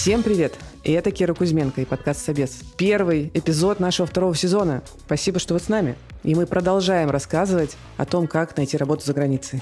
Всем привет! И это Кира Кузьменко и подкаст «Собес». Первый эпизод нашего второго сезона. Спасибо, что вы с нами. И мы продолжаем рассказывать о том, как найти работу за границей.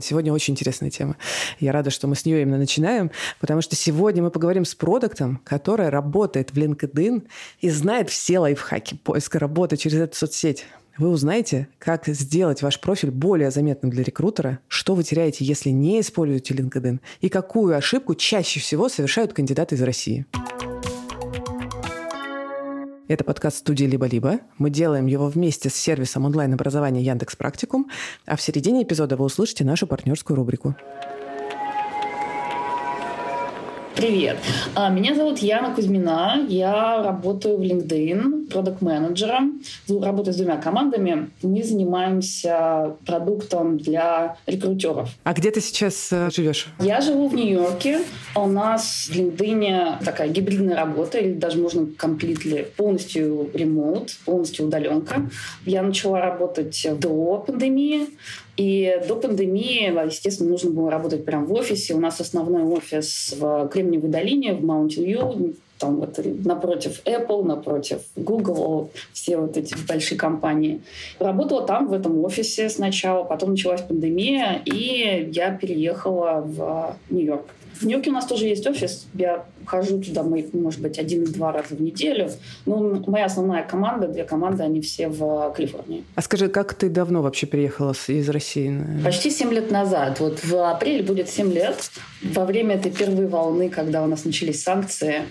Сегодня очень интересная тема. Я рада, что мы с нее именно начинаем, потому что сегодня мы поговорим с продуктом, который работает в LinkedIn и знает все лайфхаки поиска работы через эту соцсеть. Вы узнаете, как сделать ваш профиль более заметным для рекрутера, что вы теряете, если не используете LinkedIn, и какую ошибку чаще всего совершают кандидаты из России. Это подкаст студии «Либо-либо». Мы делаем его вместе с сервисом онлайн-образования Яндекс Практикум, а в середине эпизода вы услышите нашу партнерскую рубрику. Привет. А, меня зовут Яна Кузьмина. Я работаю в LinkedIn продукт-менеджером. Работаю с двумя командами. Мы занимаемся продуктом для рекрутеров. А где ты сейчас э, живешь? Я живу в Нью-Йорке. У нас в LinkedIn такая гибридная работа, или даже можно completely, полностью ремоут, полностью удаленка. Я начала работать до пандемии. И до пандемии, естественно, нужно было работать прямо в офисе. У нас основной офис в Кремниевой долине, в Маунтин-Ю, там вот напротив Apple, напротив Google, все вот эти большие компании. Работала там, в этом офисе сначала, потом началась пандемия, и я переехала в Нью-Йорк. В Нью-Йорке у нас тоже есть офис. Я хожу туда, может быть, один-два раза в неделю. Но моя основная команда, две команды, они все в Калифорнии. А скажи, как ты давно вообще приехала из России? Почти семь лет назад. Вот в апреле будет семь лет. Во время этой первой волны, когда у нас начались санкции,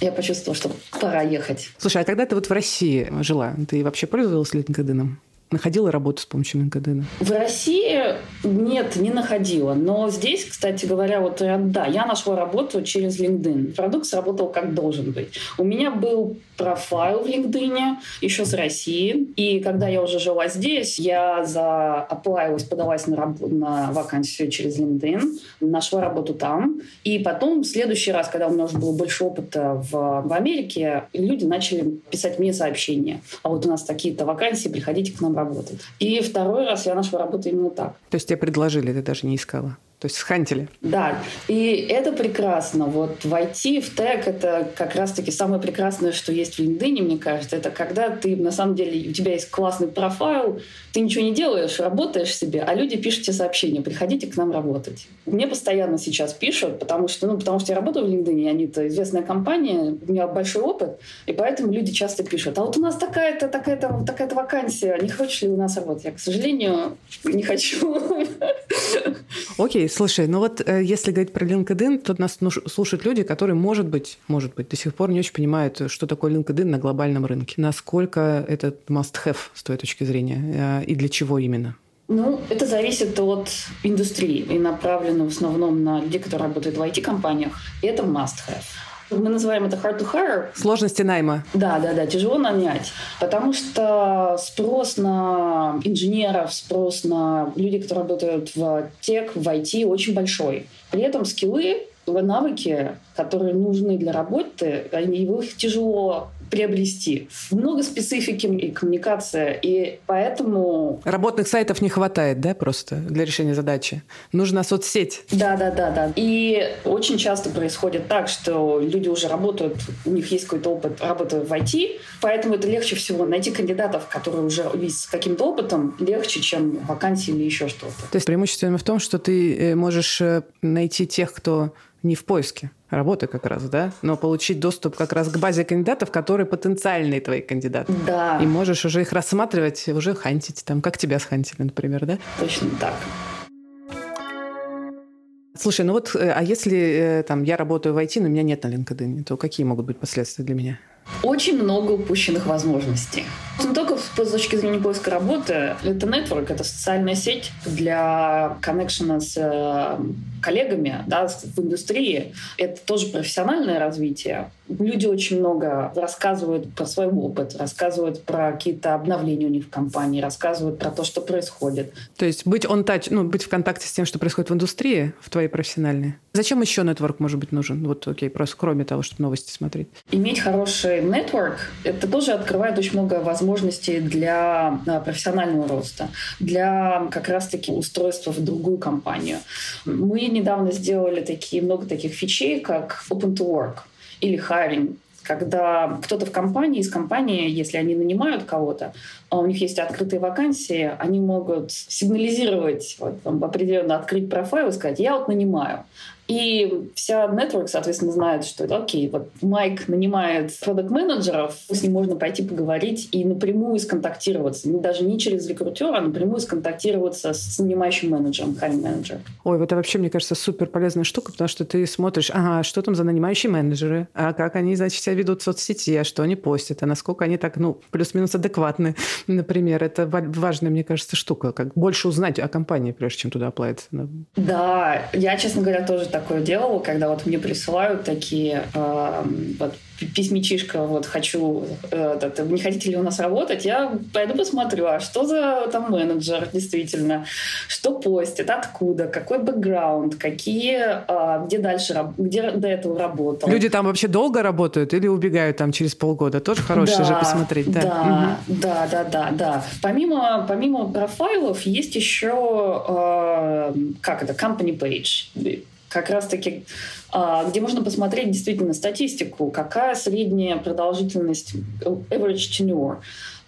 я почувствовала, что пора ехать. Слушай, а когда ты вот в России жила, ты вообще пользовалась LinkedIn? Находила работу с помощью LinkedIn? В России нет, не находила. Но здесь, кстати говоря, вот да, я нашла работу через LinkedIn. Продукт сработал как должен быть. У меня был профайл в LinkedIn еще с России. И когда я уже жила здесь, я за оплавилась, подалась на, раб- на вакансию через LinkedIn, нашла работу там. И потом, в следующий раз, когда у меня уже было больше опыта в, в Америке, люди начали писать мне сообщения. А вот у нас такие-то вакансии, приходите к нам работать. И второй раз я нашла работу именно так. То есть тебе предложили, ты даже не искала? То есть схантили. Да, и это прекрасно. Вот войти в тег — это как раз-таки самое прекрасное, что есть в LinkedIn, мне кажется. Это когда ты, на самом деле, у тебя есть классный профайл, ты ничего не делаешь, работаешь себе, а люди пишут тебе сообщения, приходите к нам работать. Мне постоянно сейчас пишут, потому что, ну, потому что я работаю в LinkedIn, они-то известная компания, у меня большой опыт, и поэтому люди часто пишут, а вот у нас такая-то, такая-то, такая-то вакансия, не хочешь ли у нас работать? Я, к сожалению, не хочу. Окей, слушай, ну вот э, если говорить про LinkedIn, то нас слушают люди, которые, может быть, может быть, до сих пор не очень понимают, что такое LinkedIn на глобальном рынке. Насколько это must-have с твоей точки зрения э, и для чего именно? Ну, это зависит от индустрии и направлено в основном на людей, которые работают в IT-компаниях. И это must-have. Мы называем это hard to hire. Сложности найма. Да, да, да, тяжело нанять. Потому что спрос на инженеров, спрос на людей, которые работают в тех, в IT, очень большой. При этом скиллы, навыки, которые нужны для работы, они, их тяжело приобрести. Много специфики и коммуникация, и поэтому... Работных сайтов не хватает, да, просто для решения задачи? Нужна соцсеть. Да, да, да, да. И очень часто происходит так, что люди уже работают, у них есть какой-то опыт работы в IT, поэтому это легче всего найти кандидатов, которые уже с каким-то опытом, легче, чем вакансии или еще что-то. То есть преимущество в том, что ты э, можешь э, найти тех, кто не в поиске работы как раз, да, но получить доступ как раз к базе кандидатов, которые потенциальные твои кандидаты. Да. И можешь уже их рассматривать, уже хантить, там, как тебя схантили, например, да? Точно так. Слушай, ну вот, э, а если э, там я работаю в IT, но у меня нет на LinkedIn, то какие могут быть последствия для меня? Очень много упущенных возможностей. Не только с точки зрения поиска работы. Это network, это социальная сеть для коннекшена с э, коллегами да, в индустрии. Это тоже профессиональное развитие. Люди очень много рассказывают про свой опыт, рассказывают про какие-то обновления у них в компании, рассказывают про то, что происходит. То есть быть on touch, ну, быть в контакте с тем, что происходит в индустрии, в твоей профессиональной. Зачем еще нетворк может быть нужен? Вот, окей, просто кроме того, чтобы новости смотреть. Иметь хороший нетворк, это тоже открывает очень много возможностей для а, профессионального роста, для как раз-таки устройства в другую компанию. Мы недавно сделали такие, много таких фичей, как Open to Work или hiring когда кто-то в компании, из компании, если они нанимают кого-то, а у них есть открытые вакансии, они могут сигнализировать, вот, там, определенно открыть профайл и сказать, я вот нанимаю. И вся network, соответственно, знает, что окей, вот Майк нанимает продукт-менеджеров, с ним можно пойти поговорить и напрямую сконтактироваться. Даже не через рекрутера, а напрямую сконтактироваться с нанимающим менеджером, хайм менеджер. Ой, вот это вообще, мне кажется, супер полезная штука, потому что ты смотришь, ага, что там за нанимающие менеджеры, а как они, значит, себя ведут в соцсети, а что они постят, а насколько они так, ну, плюс-минус адекватны, например. Это важная, мне кажется, штука, как больше узнать о компании, прежде чем туда оплатить. Да, я, честно говоря, тоже так такое делала, когда вот мне присылают такие э, вот письмечишка, вот хочу, э, это, не хотите ли у нас работать, я пойду посмотрю, а что за там менеджер действительно, что постит, откуда, какой бэкграунд, какие, э, где дальше, где до этого работал. Люди там вообще долго работают или убегают там через полгода? Тоже хорошее да, же посмотреть. Да, да, угу. да, да, да, да. Помимо, помимо профайлов есть еще, э, как это, company page как раз-таки, а, где можно посмотреть действительно статистику, какая средняя продолжительность, average tenure,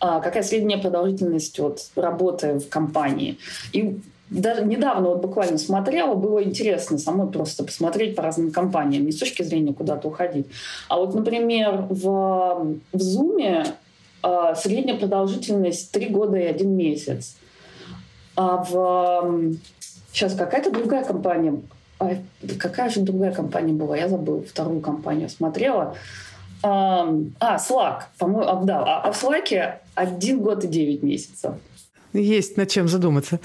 а, какая средняя продолжительность от работы в компании. И даже недавно вот буквально смотрела, было интересно самой просто посмотреть по разным компаниям, не с точки зрения куда-то уходить. А вот, например, в, в Zoom а, средняя продолжительность 3 года и 1 месяц. А в сейчас какая-то другая компания а, какая же другая компания была? Я забыла, вторую компанию смотрела. А, Slack, по-моему, а, да, а, а в Slack один год и девять месяцев. Есть над чем задуматься.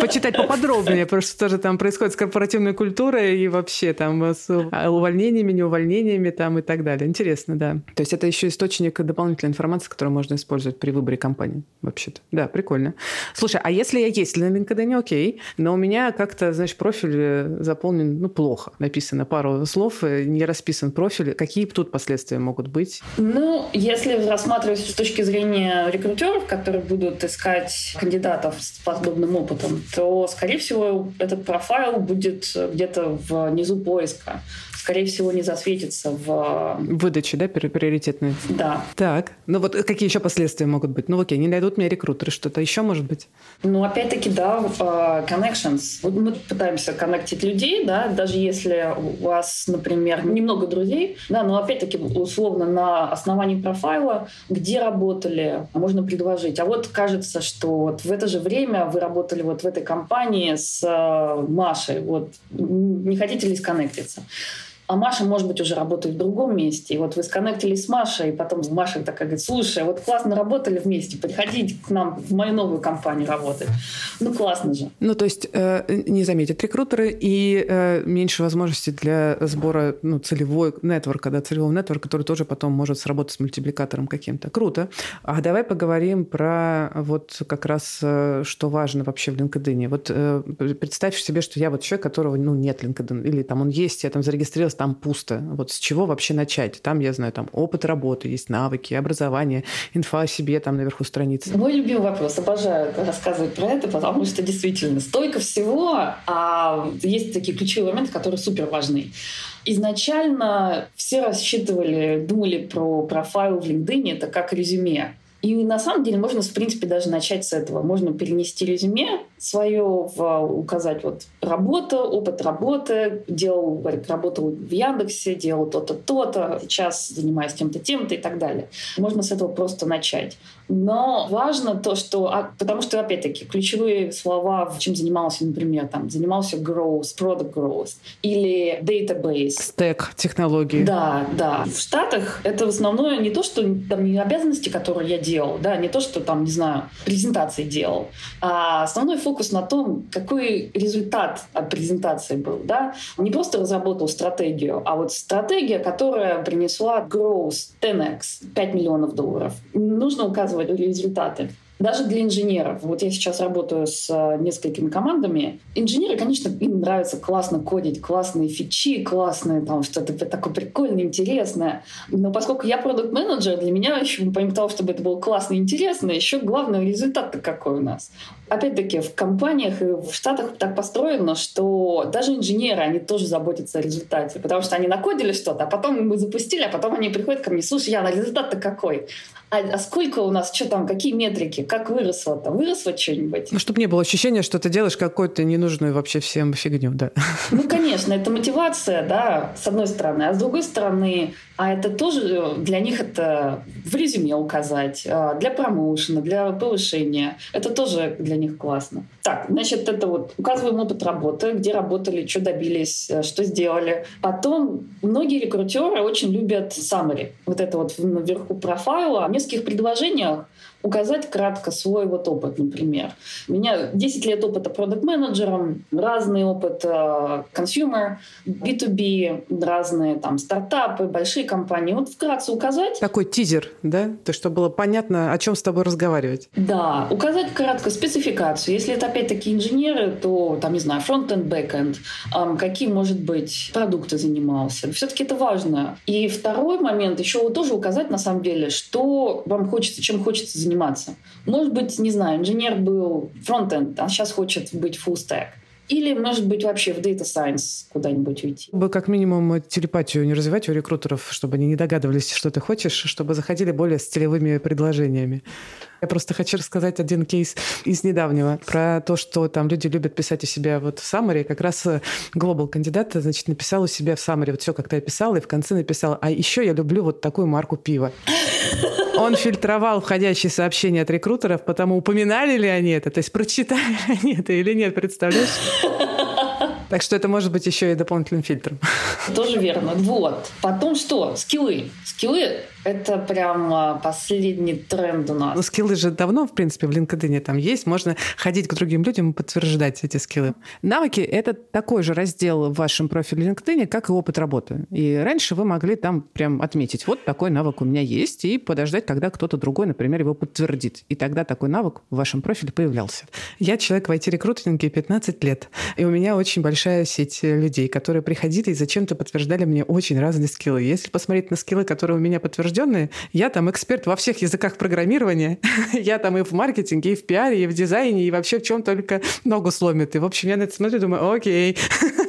Почитать поподробнее, потому что тоже там происходит с корпоративной культурой и вообще там с увольнениями, неувольнениями там и так далее. Интересно, да. То есть это еще источник дополнительной информации, которую можно использовать при выборе компании вообще-то. Да, прикольно. Слушай, а если я есть на LinkedIn, окей, но у меня как-то, знаешь, профиль э, заполнен, ну, плохо. Написано пару слов, э, не расписан профиль. Какие тут последствия могут быть? Ну, если рассматривать с точки зрения рекрутеров, которые будут будут искать кандидатов с подобным опытом, то, скорее всего, этот профайл будет где-то внизу поиска скорее всего, не засветится в... Выдаче, да, приоритетной? Да. Так. Ну вот какие еще последствия могут быть? Ну окей, не найдут мне рекрутеры, что-то еще может быть? Ну, опять-таки, да, uh, connections. Вот мы пытаемся коннектить людей, да, даже если у вас, например, немного друзей, да, но опять-таки, условно, на основании профайла, где работали, можно предложить. А вот кажется, что вот в это же время вы работали вот в этой компании с uh, Машей, вот не хотите ли сконнектиться? А Маша, может быть, уже работает в другом месте. И вот вы сконнектились с Машей, и потом Маша такая говорит, слушай, вот классно работали вместе, приходите к нам в мою новую компанию работать. Ну, классно же. Ну, то есть э, не заметят рекрутеры и э, меньше возможностей для сбора ну, целевой нетворка, да, целевого нетворка, который тоже потом может сработать с мультипликатором каким-то. Круто. А давай поговорим про вот как раз, э, что важно вообще в LinkedIn. Вот э, представь себе, что я вот человек, которого ну, нет LinkedIn, или там он есть, я там зарегистрировался, там пусто. Вот с чего вообще начать? Там, я знаю, там опыт работы, есть навыки, образование, инфа о себе там наверху страницы. Мой любимый вопрос. Обожаю рассказывать про это, потому что действительно столько всего, а есть такие ключевые моменты, которые супер важны. Изначально все рассчитывали, думали про профайл в LinkedIn, это как резюме. И на самом деле можно, в принципе, даже начать с этого. Можно перенести резюме свое, в, указать вот работа, опыт работы, делал, работал в Яндексе, делал то-то, то-то, сейчас занимаюсь тем-то, тем-то и так далее. Можно с этого просто начать. Но важно то, что... А, потому что, опять-таки, ключевые слова, чем занимался, например, там, занимался growth, product growth или database. Стек технологии. Да, да. В Штатах это в основном не то, что там не обязанности, которые я делал, да, не то, что там, не знаю, презентации делал, а основной фокус на том, какой результат от презентации был. Да? Не просто разработал стратегию, а вот стратегия, которая принесла growth 10x, 5 миллионов долларов. Нужно указывать результаты. Даже для инженеров. Вот я сейчас работаю с э, несколькими командами. Инженеры, конечно, им нравится классно кодить, классные фичи, классные там что-то такое прикольное, интересное. Но поскольку я продукт менеджер для меня еще, помимо того, чтобы это было классно и интересно, еще главный результат какой у нас. Опять-таки, в компаниях и в Штатах так построено, что даже инженеры, они тоже заботятся о результате, потому что они накодили что-то, а потом мы запустили, а потом они приходят ко мне, слушай, Яна, результат-то какой? А, а сколько у нас, что там, какие метрики, как выросло-то? Выросло что-нибудь? Ну, чтобы не было ощущения, что ты делаешь какую-то ненужную вообще всем фигню, да. Ну, конечно, это мотивация, да, с одной стороны. А с другой стороны, а это тоже для них это в резюме указать, а, для промоушена, для повышения. Это тоже для них классно. Так, значит, это вот указываем опыт работы, где работали, что добились, э, что сделали. Потом многие рекрутеры очень любят summary. Вот это вот наверху профайла нескольких предложениях указать кратко свой вот опыт, например. У меня 10 лет опыта продукт-менеджером, разный опыт э, consumer, B2B, разные там стартапы, большие компании. Вот вкратце указать. Такой тизер, да? То, чтобы было понятно, о чем с тобой разговаривать. Да, указать кратко спецификацию. Если это опять-таки инженеры, то там, не знаю, фронт-энд, бэк-энд, какие, может быть, продукты занимался. Все-таки это важно. И второй момент еще вот тоже указать, на самом деле, что вам хочется, чем хочется заниматься заниматься. Может быть, не знаю, инженер был фронтенд, а сейчас хочет быть full stack. Или, может быть, вообще в Data Science куда-нибудь уйти. Бы как минимум телепатию не развивать у рекрутеров, чтобы они не догадывались, что ты хочешь, чтобы заходили более с целевыми предложениями. Я просто хочу рассказать один кейс из недавнего про то, что там люди любят писать у себя вот в summary. Как раз глобал э, кандидат, значит, написал у себя в summary вот все, как ты описал, и в конце написал, а еще я люблю вот такую марку пива. Он фильтровал входящие сообщения от рекрутеров, потому упоминали ли они это, то есть прочитали ли они это или нет, представляешь? Так что это может быть еще и дополнительным фильтром. Тоже верно. Вот. Потом что? Скиллы. Скиллы это прям а, последний тренд у нас. Ну, скиллы же давно, в принципе, в LinkedIn там есть. Можно ходить к другим людям и подтверждать эти скиллы. Навыки — это такой же раздел в вашем профиле LinkedIn, как и опыт работы. И раньше вы могли там прям отметить, вот такой навык у меня есть, и подождать, когда кто-то другой, например, его подтвердит. И тогда такой навык в вашем профиле появлялся. Я человек в IT-рекрутинге 15 лет, и у меня очень большая сеть людей, которые приходили и зачем-то подтверждали мне очень разные скиллы. Если посмотреть на скиллы, которые у меня подтверждены, подтвержденные. Я там эксперт во всех языках программирования. я там и в маркетинге, и в пиаре, и в дизайне, и вообще в чем только ногу сломит. И, в общем, я на это смотрю думаю, окей.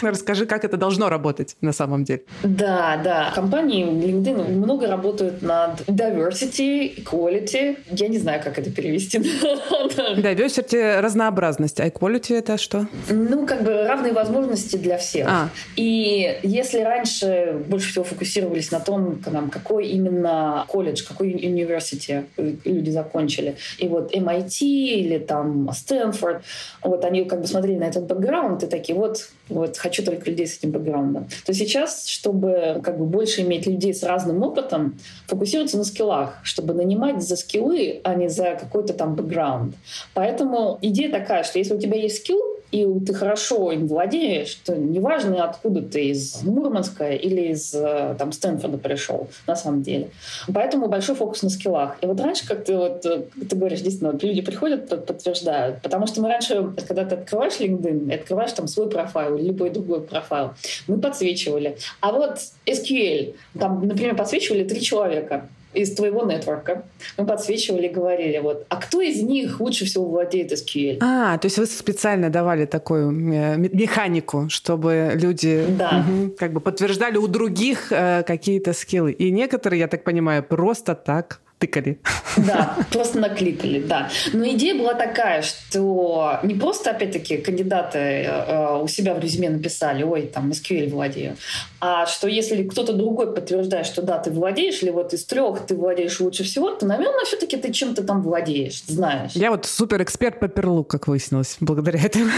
Расскажи, как это должно работать на самом деле. Да, да. Компании LinkedIn много работают над diversity, equality. Я не знаю, как это перевести. Diversity — разнообразность, а equality — это что? Ну, как бы равные возможности для всех. А. И если раньше больше всего фокусировались на том, какой именно колледж, какой университет люди закончили, и вот MIT или там Стэнфорд, вот они как бы смотрели на этот бэкграунд и такие, вот, вот хочу только людей с этим бэкграундом. То сейчас, чтобы как бы больше иметь людей с разным опытом, фокусироваться на скиллах, чтобы нанимать за скиллы, а не за какой-то там бэкграунд. Поэтому идея такая, что если у тебя есть скилл, и ты хорошо им владеешь, то неважно, откуда ты, из Мурманска или из э, там, Стэнфорда пришел, на самом деле. Поэтому большой фокус на скиллах. И вот раньше, как ты, вот, э, ты говоришь, действительно, вот люди приходят, подтверждают. Потому что мы раньше, когда ты открываешь LinkedIn, открываешь там свой профайл или любой другой профайл, мы подсвечивали. А вот SQL, там, например, подсвечивали три человека из твоего нетворка. Мы подсвечивали и говорили, вот, а кто из них лучше всего владеет SQL? А, то есть вы специально давали такую механику, чтобы люди да. угу, как бы подтверждали у других э, какие-то скиллы. И некоторые, я так понимаю, просто так тыкали. Да, просто накликали, да. Но идея была такая, что не просто, опять-таки, кандидаты э, у себя в резюме написали, ой, там, SQL владею, а что если кто-то другой подтверждает, что да, ты владеешь, или вот из трех ты владеешь лучше всего, то, наверное, все-таки ты чем-то там владеешь, знаешь. Я вот супер эксперт по перлу, как выяснилось, благодаря этому.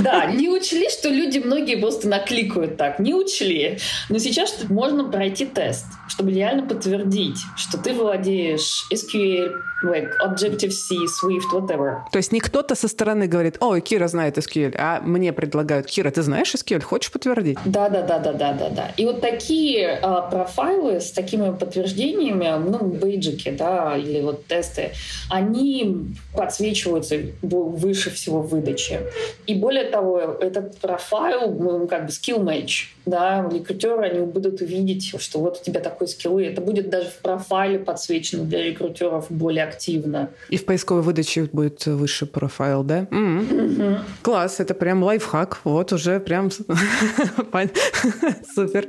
Да, не учли, что люди многие просто накликают так, не учли. Но сейчас можно пройти тест, чтобы реально подтвердить, что ты владеешь владеешь SQL, like Objective-C, Swift, whatever. То есть не кто-то со стороны говорит, ой, Кира знает SQL, а мне предлагают, Кира, ты знаешь SQL, хочешь подтвердить? Да, да, да, да, да, да, да. И вот такие а, профайлы с такими подтверждениями, ну, бейджики, да, или вот тесты, они подсвечиваются выше всего в выдаче. И более того, этот профайл, ну, как бы skill match, да, рекрутеры, они будут увидеть, что вот у тебя такой скилл, и это будет даже в профайле подсвечено для рекрутеров более активно. И в поисковой выдаче будет выше профайл, да? Mm-hmm. Класс, это прям лайфхак, вот уже прям супер.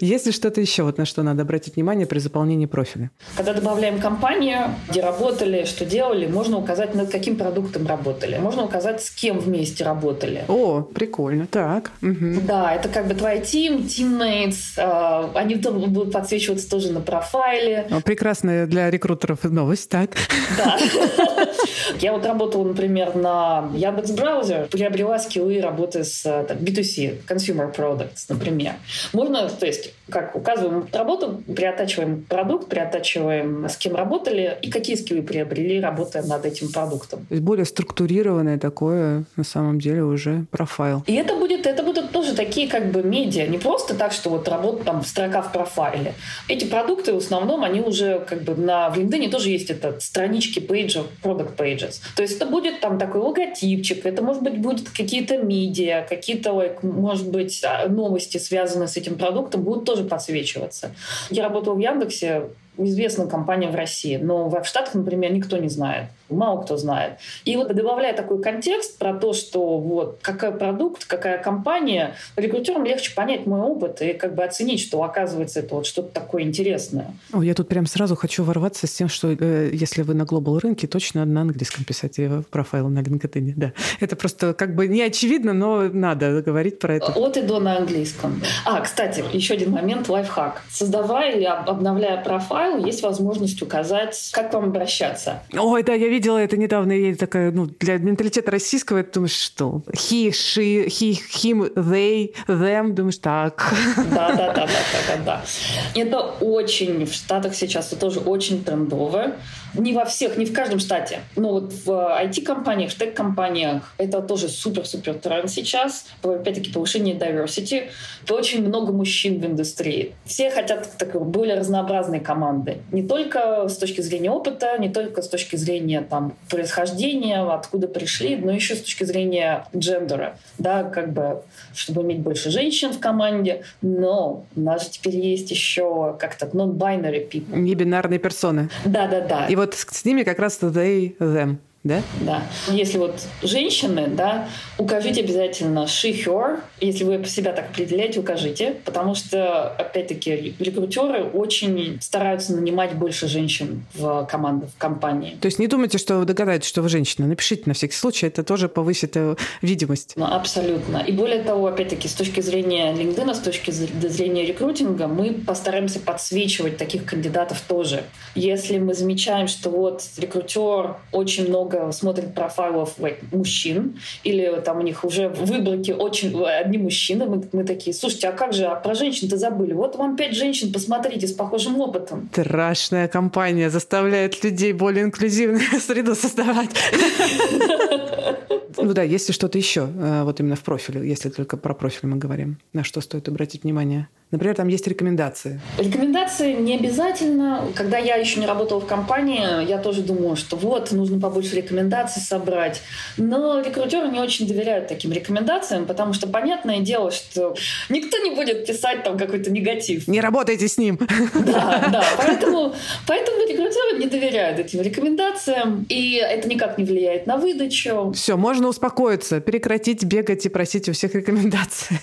Есть ли что-то еще, вот на что надо обратить внимание при заполнении профиля? Когда добавляем компанию, где работали, что делали, можно указать, над каким продуктом работали. Можно указать, с кем вместе работали. О, прикольно. Так. Угу. Да, это как бы твой тим, teammates. Э, они будут подсвечиваться тоже на профайле. Прекрасная для рекрутеров новость, так? Да. Я вот работала, например, на Яндекс браузер, приобрела скиллы работы с там, B2C, consumer products, например. Можно, то есть как указываем работу, приотачиваем продукт, приотачиваем, с кем работали и какие скиллы приобрели, работая над этим продуктом. То есть более структурированное такое, на самом деле, уже профайл. И это будет, это будут тоже такие как бы медиа, не просто так, что вот работа там строка в профайле. Эти продукты в основном, они уже как бы на в LinkedIn тоже есть это странички пейджев, product pages. То есть это будет там такой логотипчик, это может быть будет какие-то медиа, какие-то, like, может быть, а, новости, связанные с этим продуктом, будут тоже подсвечиваться. Я работала в Яндексе, известная компания в России, но в Штатах, например, никто не знает мало кто знает. И вот добавляя такой контекст про то, что вот какой продукт, какая компания, рекрутерам легче понять мой опыт и как бы оценить, что оказывается это вот что-то такое интересное. О, я тут прям сразу хочу ворваться с тем, что э, если вы на глобал рынке, точно на английском писать э, профайл на LinkedIn. Да. Это просто как бы не очевидно, но надо говорить про это. От и до на английском. А, кстати, еще один момент, лайфхак. Создавая или обновляя профайл, есть возможность указать, как вам обращаться. Ой, да, я видела это недавно, и я такая, ну, для менталитета российского, ты думаешь, что? He, she, he, him, they, them, думаешь, так. Да, да, да, да, да, да, да. Это очень в Штатах сейчас, это тоже очень трендово. Не во всех, не в каждом штате. Но вот в IT-компаниях, в тег-компаниях это тоже супер-супер тренд сейчас. Опять-таки повышение diversity. Очень много мужчин в индустрии. Все хотят такой более разнообразной команды. Не только с точки зрения опыта, не только с точки зрения там, происхождения, откуда пришли, но еще с точки зрения джендера. Да, как бы, чтобы иметь больше женщин в команде. Но у нас же теперь есть еще как-то non-binary people. Не-бинарные персоны. Да-да-да. И вот с ними как раз they, them да? Да. Если вот женщины, да, укажите обязательно she, her. Если вы себя так определяете, укажите. Потому что, опять-таки, рекрутеры очень стараются нанимать больше женщин в команду, в компании. То есть не думайте, что вы догадаетесь, что вы женщина. Напишите на всякий случай, это тоже повысит э, видимость. Ну, абсолютно. И более того, опять-таки, с точки зрения LinkedIn, с точки зрения рекрутинга, мы постараемся подсвечивать таких кандидатов тоже. Если мы замечаем, что вот рекрутер очень много много смотрит профайлов мужчин, или там у них уже в выборке очень одни мужчины, мы, мы такие, слушайте, а как же, а про женщин-то забыли? Вот вам пять женщин, посмотрите, с похожим опытом. Страшная компания заставляет людей более инклюзивную среду создавать. Ну да, если что-то еще, э, вот именно в профиле, если только про профиль мы говорим, на что стоит обратить внимание? Например, там есть рекомендации. Рекомендации не обязательно. Когда я еще не работала в компании, я тоже думала, что вот, нужно побольше рекомендаций собрать. Но рекрутеры не очень доверяют таким рекомендациям, потому что понятное дело, что никто не будет писать там какой-то негатив. Не работайте с ним. Да, да. Поэтому, поэтому рекрутеры не доверяют этим рекомендациям, и это никак не влияет на выдачу. Все, можно успокоиться, прекратить бегать и просить у всех рекомендаций.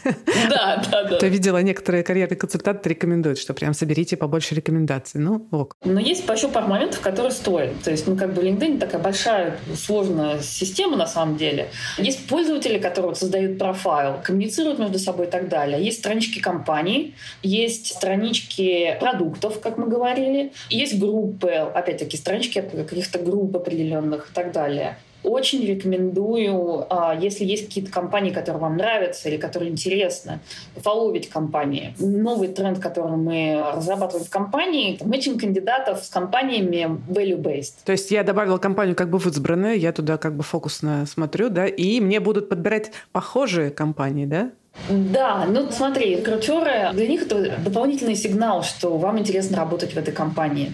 Да, да, да. Я видела некоторые карьерный консультант рекомендует, что прям соберите побольше рекомендаций. Ну, ок. Но есть еще пару моментов, которые стоят. То есть, ну, как бы LinkedIn такая большая, сложная система на самом деле. Есть пользователи, которые вот создают профайл, коммуницируют между собой и так далее. Есть странички компаний, есть странички продуктов, как мы говорили, есть группы, опять-таки, странички каких-то групп определенных и так далее. Очень рекомендую, а, если есть какие-то компании, которые вам нравятся или которые интересны, фолловить компании. Новый тренд, который мы разрабатываем в компании, это мэтчинг кандидатов с компаниями value-based. То есть я добавила компанию как бы в избранную, я туда как бы фокусно смотрю, да, и мне будут подбирать похожие компании, да? Да, ну смотри, рекрутеры, для них это дополнительный сигнал, что вам интересно работать в этой компании.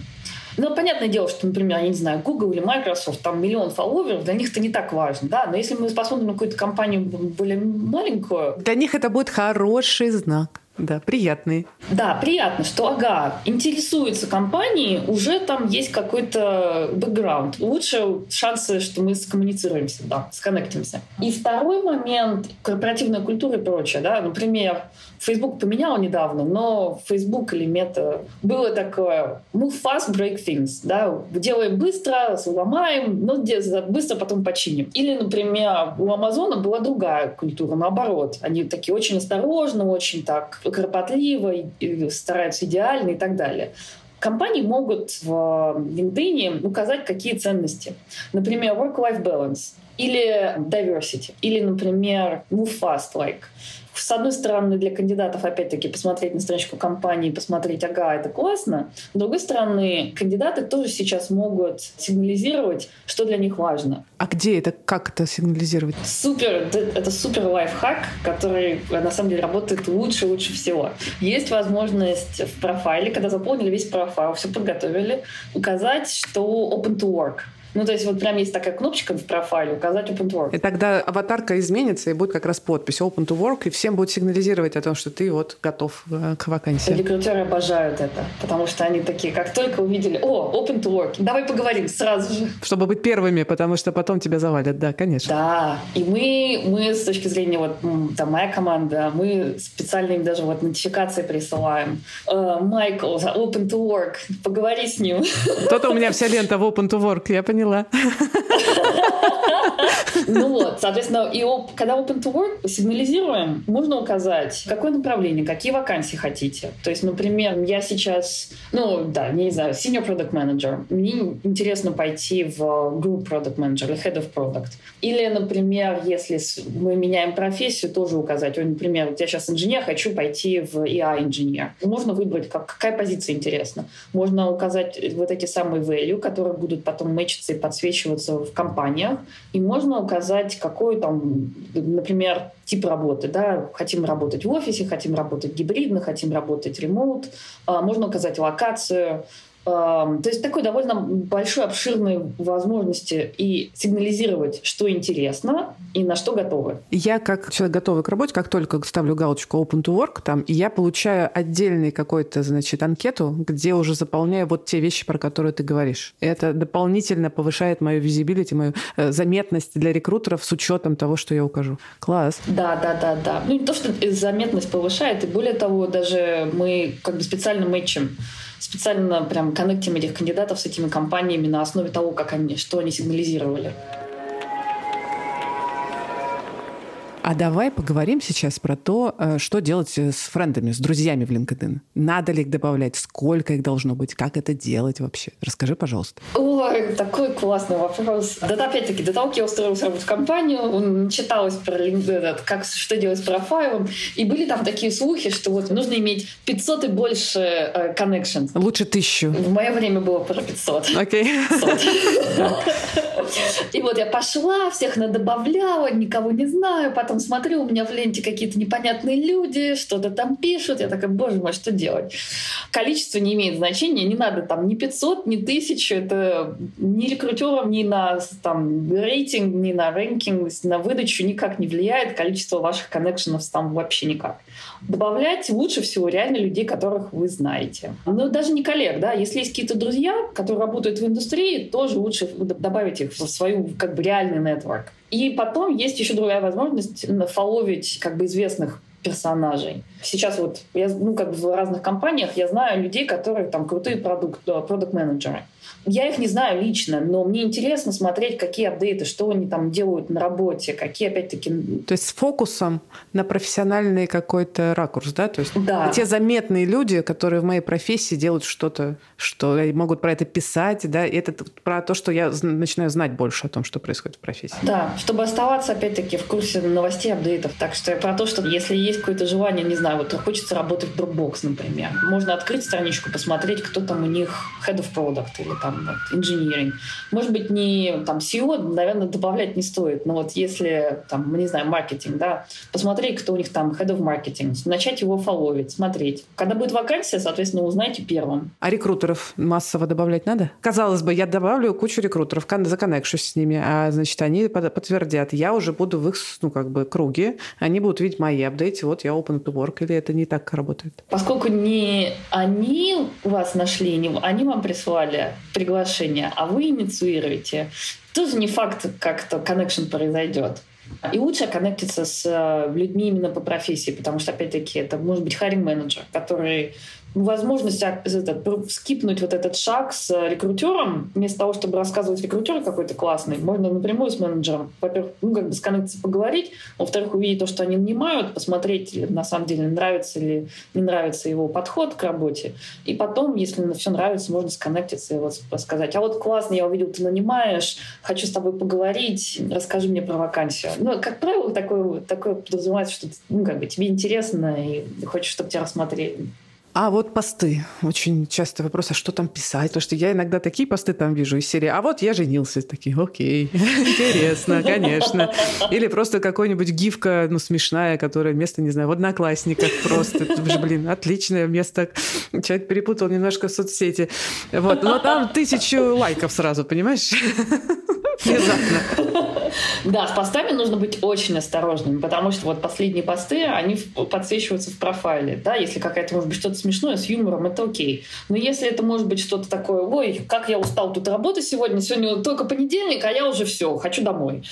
Ну, понятное дело, что, например, я не знаю, Google или Microsoft, там миллион фолловеров, для них это не так важно, да, но если мы посмотрим на какую-то компанию более маленькую... Для них это будет хороший знак. Да, приятный. Да, приятно, что, ага, интересуется компанией, уже там есть какой-то бэкграунд. Лучше шансы, что мы скоммуницируемся, да, сконнектимся. И второй момент — корпоративная культура и прочее, да, например, Facebook поменял недавно, но Facebook или Meta было такое move fast, break things, да, делаем быстро, сломаем, но быстро потом починим. Или, например, у Амазона была другая культура, наоборот. Они такие очень осторожно, очень так кропотливо, стараются идеально и так далее компании могут в LinkedIn указать, какие ценности. Например, work-life balance или diversity, или, например, move fast like с одной стороны, для кандидатов, опять-таки, посмотреть на страничку компании, посмотреть, ага, это классно. С другой стороны, кандидаты тоже сейчас могут сигнализировать, что для них важно. А где это, как это сигнализировать? Супер, это супер лайфхак, который на самом деле работает лучше, лучше всего. Есть возможность в профайле, когда заполнили весь профайл, все подготовили, указать, что open to work. Ну, то есть вот прям есть такая кнопочка в профайле указать open to work. И тогда аватарка изменится, и будет как раз подпись open to work, и всем будет сигнализировать о том, что ты вот готов э, к вакансии. Рекрутеры обожают это, потому что они такие, как только увидели, о, open to work, давай поговорим сразу же. Чтобы быть первыми, потому что потом тебя завалят, да, конечно. Да, и мы, мы с точки зрения, вот, там, моя команда, мы специально им даже вот нотификации присылаем. Э, Майкл, open to work, поговори с ним. То-то у меня вся лента в open to work, я поняла поняла. Ну вот, соответственно, и когда Open to Work сигнализируем, можно указать, какое направление, какие вакансии хотите. То есть, например, я сейчас, ну да, не знаю, Senior Product Manager. Мне интересно пойти в Group Product Manager или Head of Product. Или, например, если мы меняем профессию, тоже указать. Например, я сейчас инженер, хочу пойти в AI-инженер. Можно выбрать, как, какая позиция интересна. Можно указать вот эти самые value, которые будут потом мэчиться и подсвечиваться в компаниях. И можно указать, какой там, например, тип работы. Да? Хотим работать в офисе, хотим работать гибридно, хотим работать ремоут. А, можно указать локацию, то есть такой довольно большой, обширной возможности и сигнализировать, что интересно и на что готовы. Я как человек готовый к работе, как только ставлю галочку Open to Work, там, я получаю отдельный какой-то, значит, анкету, где уже заполняю вот те вещи, про которые ты говоришь. Это дополнительно повышает мою визибилити, мою э, заметность для рекрутеров с учетом того, что я укажу. Класс. Да, да, да, да. Ну не то, что заметность повышает, и более того, даже мы как бы специально мэчим специально прям коннектим этих кандидатов с этими компаниями на основе того, как они, что они сигнализировали. А давай поговорим сейчас про то, э, что делать э, с френдами, с друзьями в LinkedIn. Надо ли их добавлять? Сколько их должно быть? Как это делать вообще? Расскажи, пожалуйста. Ой, такой классный вопрос. Да, опять-таки, до того, как я устроился в компанию, читалось про LinkedIn, как, что делать с профайлом, и были там такие слухи, что вот нужно иметь 500 и больше э. Лучше тысячу. В мое время было про 500. Окей. Okay. И вот я пошла, всех надобавляла, никого не знаю, потом смотрю, у меня в ленте какие-то непонятные люди, что-то там пишут. Я такая, боже мой, что делать? Количество не имеет значения, не надо там ни 500, ни 1000, это ни рекрутерам, ни на там, рейтинг, ни на рэнкинг, на выдачу никак не влияет. Количество ваших коннекшенов там вообще никак. Добавлять лучше всего реально людей, которых вы знаете. Ну, даже не коллег, да, если есть какие-то друзья, которые работают в индустрии, тоже лучше добавить их в свою как бы реальный нетворк. И потом есть еще другая возможность фоловить как бы известных персонажей. Сейчас вот я, ну, как бы в разных компаниях я знаю людей, которые там крутые продукт, продукт-менеджеры. Я их не знаю лично, но мне интересно смотреть, какие апдейты, что они там делают на работе, какие опять-таки... То есть с фокусом на профессиональный какой-то ракурс, да? То есть да. те заметные люди, которые в моей профессии делают что-то, что могут про это писать, да, и это про то, что я начинаю знать больше о том, что происходит в профессии. Да, чтобы оставаться опять-таки в курсе новостей, апдейтов. Так что про то, что если есть какое-то желание, не знаю, вот хочется работать в Dropbox, например, можно открыть страничку, посмотреть, кто там у них head of product или там там engineering. Может быть, не там SEO, наверное, добавлять не стоит, но вот если там, не знаю, маркетинг, да, посмотреть, кто у них там head of marketing, начать его фолловить, смотреть. Когда будет вакансия, соответственно, узнайте первым. А рекрутеров массово добавлять надо? Казалось бы, я добавлю кучу рекрутеров, законнекшусь с ними, а значит, они подтвердят, я уже буду в их, ну, как бы, круге, они будут видеть мои апдейты, вот я open to work, или это не так работает? Поскольку не они вас нашли, не они вам прислали приглашение, а вы инициируете, тоже не факт, как-то connection произойдет. И лучше коннектиться с э, людьми именно по профессии, потому что, опять-таки, это может быть харинг менеджер который возможность это, скипнуть вот этот шаг с рекрутером, вместо того, чтобы рассказывать рекрутеру какой-то классный, можно напрямую с менеджером, во-первых, ну, как бы сконнектиться, поговорить, во-вторых, увидеть то, что они нанимают, посмотреть, на самом деле, нравится или не нравится его подход к работе, и потом, если все нравится, можно сконнектиться и вот сказать, а вот классно, я увидел, ты нанимаешь, хочу с тобой поговорить, расскажи мне про вакансию. Ну, как правило, такое, такое подразумевается, что ну, как бы тебе интересно и хочешь, чтобы тебя рассмотрели. А вот посты. Очень часто вопрос, а что там писать? Потому что я иногда такие посты там вижу из серии, а вот я женился. Такие, окей, интересно, конечно. Или просто какой-нибудь гифка, ну, смешная, которая место, не знаю, в одноклассниках просто. Блин, отличное место. Человек перепутал немножко в соцсети. Вот, но там тысячу лайков сразу, понимаешь? Внезапно. Да, с постами нужно быть очень осторожным, потому что вот последние посты, они подсвечиваются в профайле. Да, если какая-то, может быть, что-то смешное с юмором, это окей. Но если это может быть что-то такое, ой, как я устал тут работать сегодня, сегодня только понедельник, а я уже все, хочу домой.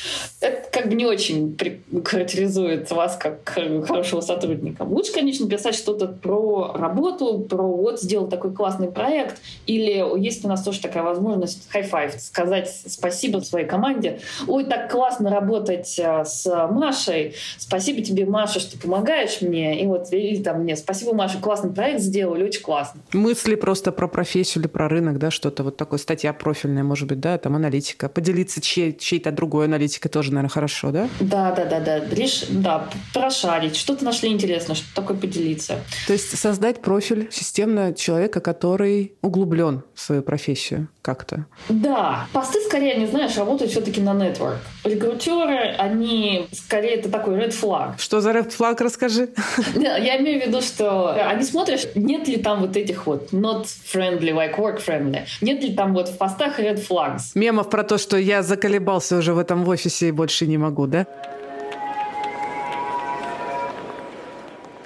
Это как бы не очень характеризует вас как хорошего сотрудника. Лучше, конечно, писать что-то про работу, про вот сделал такой классный проект, или есть у нас тоже такая возможность high-five, сказать спасибо своей команде. Ой, так классно работать э, с Машей. Спасибо тебе, Маша, что помогаешь мне. И вот, или там мне, спасибо, Маша, классный проект сделали, очень классно. Мысли просто про профессию или про рынок, да, что-то вот такое, статья профильная, может быть, да, там аналитика. Поделиться чьей- чьей-то другой аналитикой тоже, наверное, хорошо, да? Да, да, да, да. Лишь, да, прошарить. Что-то нашли интересно, что такое поделиться. То есть создать профиль системно человека, который углублен в свою профессию как-то. Да. Посты скорее, не знаешь, работают все-таки на network. Рекрутеры, они скорее это такой red flag. Что за red flag, расскажи. Я имею в виду, что они смотрят, нет ли там вот этих вот not friendly, like work friendly. Нет ли там вот в постах red flags. Мемов про то, что я заколебался уже в этом офисе и больше не могу, да?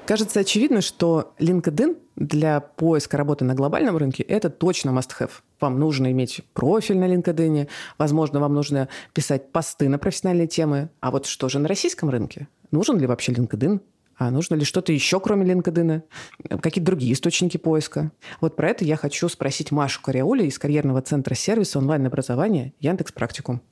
Кажется очевидно, что LinkedIn для поиска работы на глобальном рынке – это точно must-have. Вам нужно иметь профиль на LinkedIn, возможно, вам нужно писать посты на профессиональные темы. А вот что же на российском рынке? Нужен ли вообще LinkedIn? А нужно ли что-то еще, кроме LinkedIn? Какие-то другие источники поиска? Вот про это я хочу спросить Машу Кариаули из карьерного центра сервиса онлайн-образования Яндекс Практикум.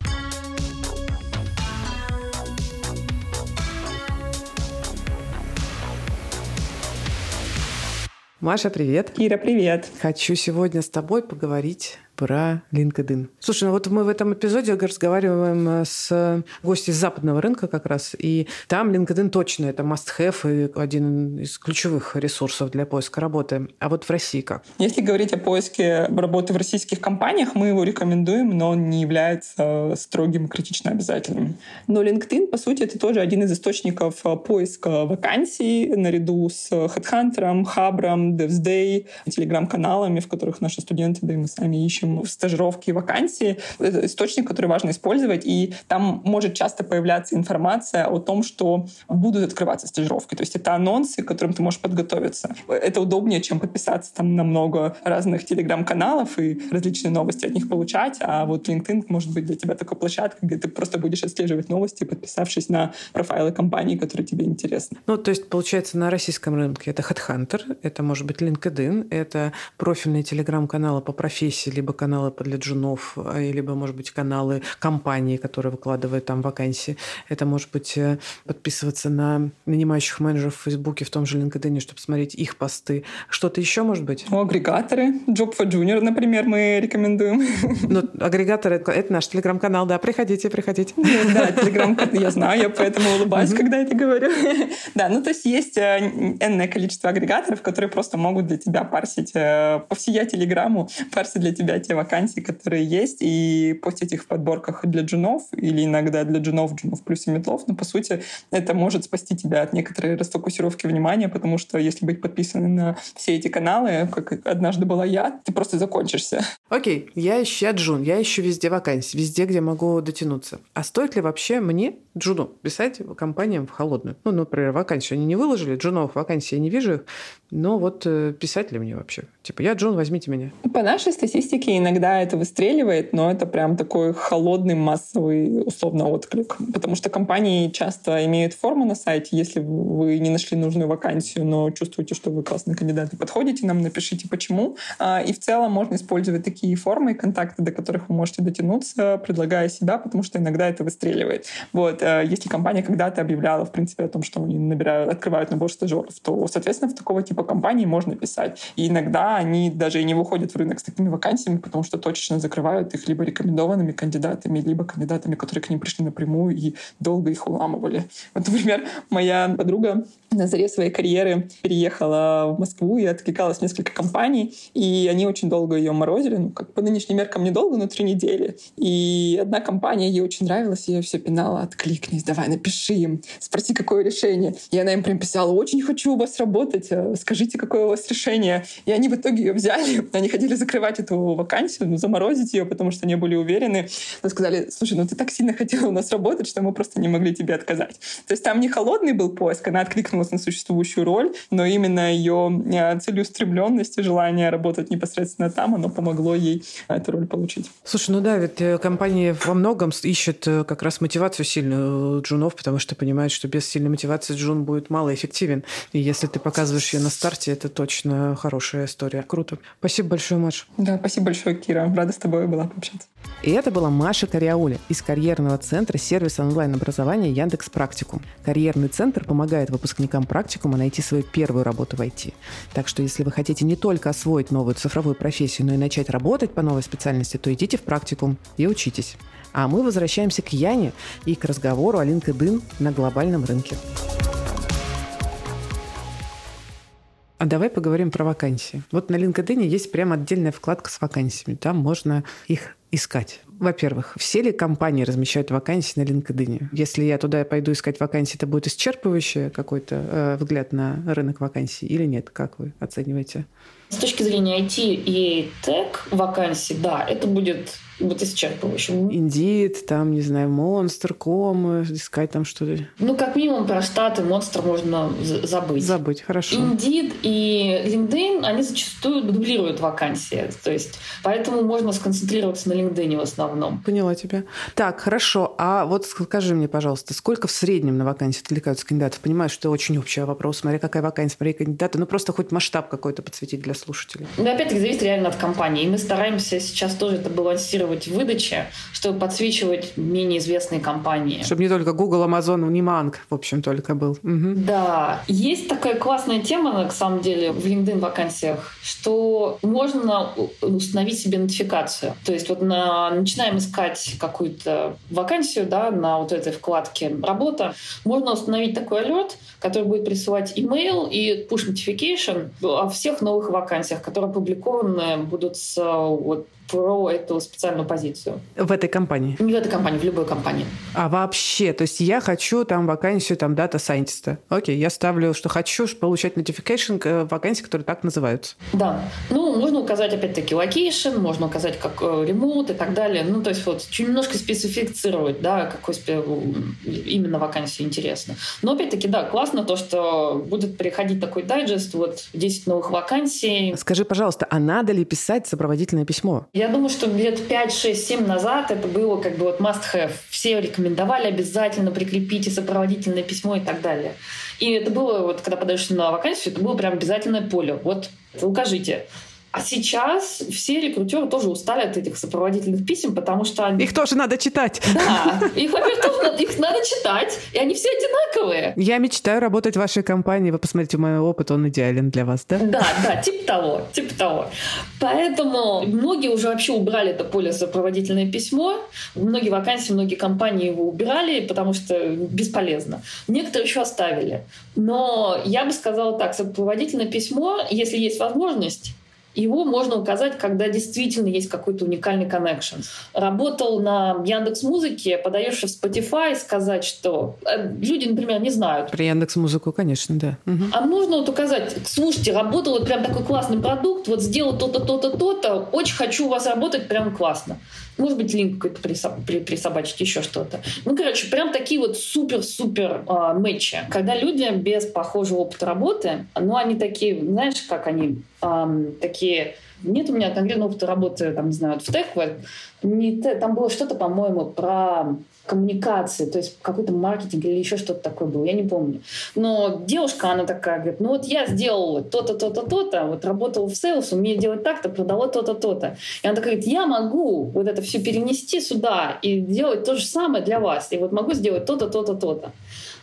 Маша, привет. Кира, привет. Хочу сегодня с тобой поговорить про LinkedIn. Слушай, ну вот мы в этом эпизоде разговариваем э, с гостем из западного рынка как раз, и там LinkedIn точно это must-have и один из ключевых ресурсов для поиска работы. А вот в России как? Если говорить о поиске работы в российских компаниях, мы его рекомендуем, но он не является строгим и критично обязательным. Но LinkedIn, по сути, это тоже один из источников э, поиска вакансий наряду с HeadHunter, Хабром, DevsDay, телеграм-каналами, в которых наши студенты, да и мы сами ищем стажировки и вакансии. Это источник, который важно использовать, и там может часто появляться информация о том, что будут открываться стажировки. То есть это анонсы, к которым ты можешь подготовиться. Это удобнее, чем подписаться там на много разных телеграм-каналов и различные новости от них получать. А вот LinkedIn может быть для тебя такой площадкой, где ты просто будешь отслеживать новости, подписавшись на профайлы компаний, которые тебе интересны. Ну, то есть, получается, на российском рынке это HeadHunter, это может быть LinkedIn, это профильные телеграм-каналы по профессии, либо каналы для джунов, а, либо, может быть, каналы компании, которые выкладывают там вакансии. Это может быть э, подписываться на нанимающих менеджеров в Фейсбуке, в том же LinkedIn, чтобы смотреть их посты. Что-то еще может быть? Ну, агрегаторы. Job for Junior, например, мы рекомендуем. Ну, агрегаторы — это наш телеграм-канал, да, приходите, приходите. Да, телеграм-канал, я знаю, я поэтому улыбаюсь, когда это говорю. Да, ну то есть есть э, энное количество агрегаторов, которые просто могут для тебя парсить э, по всей телеграмму, парсить для тебя те вакансии, которые есть, и постить их в подборках для джунов или иногда для джунов, джунов плюс и метлов. Но по сути это может спасти тебя от некоторой расфокусировки внимания, потому что если быть подписанным на все эти каналы, как однажды была я, ты просто закончишься. Окей, я ищу джун, я ищу везде вакансии, везде, где могу дотянуться. А стоит ли вообще мне, джуну, писать компаниям в холодную? Ну, например, вакансию они не выложили, джунов вакансий я не вижу их, но вот э, писать ли мне вообще? Типа, я Джон, возьмите меня. По нашей статистике иногда это выстреливает, но это прям такой холодный массовый условно отклик. Потому что компании часто имеют форму на сайте. Если вы не нашли нужную вакансию, но чувствуете, что вы классный кандидат и подходите нам, напишите почему. А, и в целом можно использовать такие формы и контакты, до которых вы можете дотянуться, предлагая себя, потому что иногда это выстреливает. Вот. Э, если компания когда-то объявляла, в принципе, о том, что они набирают, открывают набор стажеров, то, соответственно, в такого типа компании можно писать. И иногда они даже и не выходят в рынок с такими вакансиями, потому что точечно закрывают их либо рекомендованными кандидатами, либо кандидатами, которые к ним пришли напрямую и долго их уламывали. Вот, например, моя подруга на заре своей карьеры переехала в Москву и откликалась в несколько компаний, и они очень долго ее морозили, ну, как по нынешним меркам недолго, но три недели. И одна компания ей очень нравилась, я все пинала, откликнись, давай, напиши им, спроси, какое решение. И она им прям писала, очень хочу у вас работать, э, скажите, какое у вас решение. И они в итоге ее взяли, они хотели закрывать эту вакансию, ну, заморозить ее, потому что не были уверены. Но сказали, слушай, ну ты так сильно хотела у нас работать, что мы просто не могли тебе отказать. То есть там не холодный был поиск, она откликнулась на существующую роль, но именно ее э, целеустремленность и желание работать непосредственно там, оно помогло ей эту роль получить. Слушай, ну да, ведь э, компании во многом ищут э, как раз мотивацию сильную джунов, потому что понимают, что без сильной мотивации джун будет малоэффективен. И если ты показываешь ее на старте, это точно хорошая история. Круто. Спасибо большое, Маша. Да, спасибо большое, Кира. Рада с тобой была пообщаться. И это была Маша Кариауля из карьерного центра сервиса онлайн-образования Яндекс Практикум. Карьерный центр помогает выпускникам практикума найти свою первую работу в IT. Так что если вы хотите не только освоить новую цифровую профессию, но и начать работать по новой специальности, то идите в практикум и учитесь. А мы возвращаемся к Яне и к разговору о LinkedIn на глобальном рынке. А давай поговорим про вакансии. Вот на LinkedIn есть прям отдельная вкладка с вакансиями. Там можно их искать. Во-первых, все ли компании размещают вакансии на LinkedIn? Если я туда пойду искать вакансии, это будет исчерпывающий какой-то э, взгляд на рынок вакансий или нет? Как вы оцениваете? С точки зрения IT и тег вакансий, да, это будет вот исчерпывающим. Индит, там, не знаю, Монстр.ком, искать там что-то. Ну, как минимум про штаты Монстр можно забыть. Забыть, хорошо. Индит и LinkedIn, они зачастую дублируют вакансии. То есть, поэтому можно сконцентрироваться на LinkedIn в основном. Поняла тебя. Так, хорошо. А вот скажи мне, пожалуйста, сколько в среднем на вакансии откликаются кандидатов? Понимаю, что это очень общий вопрос. Смотри, какая вакансия, смотри, кандидаты. Ну, просто хоть масштаб какой-то подсветить для слушателей. Ну, опять-таки, зависит реально от компании. И мы стараемся сейчас тоже это балансировать в выдаче, чтобы подсвечивать менее известные компании. Чтобы не только Google, Amazon, Манг, в общем, только был. Угу. Да. Есть такая классная тема, на самом деле, в LinkedIn вакансиях, что можно установить себе нотификацию. То есть вот на начинаем искать какую-то вакансию да, на вот этой вкладке «Работа», можно установить такой алерт, который будет присылать email и push notification о всех новых вакансиях, которые опубликованы будут с вот, про эту специальную позицию. В этой компании? Не в этой компании, в любой компании. А вообще, то есть я хочу там вакансию там дата сайентиста. Окей, я ставлю, что хочу получать notification э, вакансии, которые так называются. Да. Ну, можно указать опять-таки location, можно указать как ремонт и так далее. Ну, то есть вот чуть немножко специфицировать, да, какой именно вакансия интересна. Но опять-таки, да, классно то, что будет приходить такой дайджест, вот 10 новых вакансий. Скажи, пожалуйста, а надо ли писать сопроводительное письмо? Я думаю, что лет 5, 6, 7 назад это было как бы вот must have. Все рекомендовали обязательно прикрепите сопроводительное письмо и так далее. И это было, вот когда подаешь на вакансию, это было прям обязательное поле. Вот укажите, а сейчас все рекрутеры тоже устали от этих сопроводительных писем, потому что... Они... Их тоже надо читать. Да, их, во-первых, тоже надо, их надо читать, и они все одинаковые. Я мечтаю работать в вашей компании. Вы посмотрите мой опыт, он идеален для вас, да? Да, да, типа того, типа того. Поэтому многие уже вообще убрали это поле сопроводительное письмо. Многие вакансии, многие компании его убирали, потому что бесполезно. Некоторые еще оставили. Но я бы сказала так, сопроводительное письмо, если есть возможность, его можно указать, когда действительно есть какой-то уникальный коннекшн. Работал на Яндекс Музыке, подаешь в Spotify, сказать, что э, люди, например, не знают. Про Яндекс Музыку, конечно, да. Угу. А можно вот указать, слушайте, работал вот прям такой классный продукт, вот сделал то-то, то-то, то-то, очень хочу у вас работать прям классно. Может быть, линк какой-то присоб- при- присобачить, еще что-то. Ну, короче, прям такие вот супер-супер э, матчи. Когда люди без похожего опыта работы, ну, они такие, знаешь, как они, э, такие... Нет у меня конкретного опыта работы, там, не знаю, в тех, не, там было что-то, по-моему, про коммуникации, то есть какой-то маркетинг или еще что-то такое было, я не помню. Но девушка, она такая, говорит, ну вот я сделала то-то, то-то, то-то, вот работала в sales, умею делать так-то, продала то-то, то-то. И она такая говорит, я могу вот это все перенести сюда и делать то же самое для вас. И вот могу сделать то-то, то-то, то-то.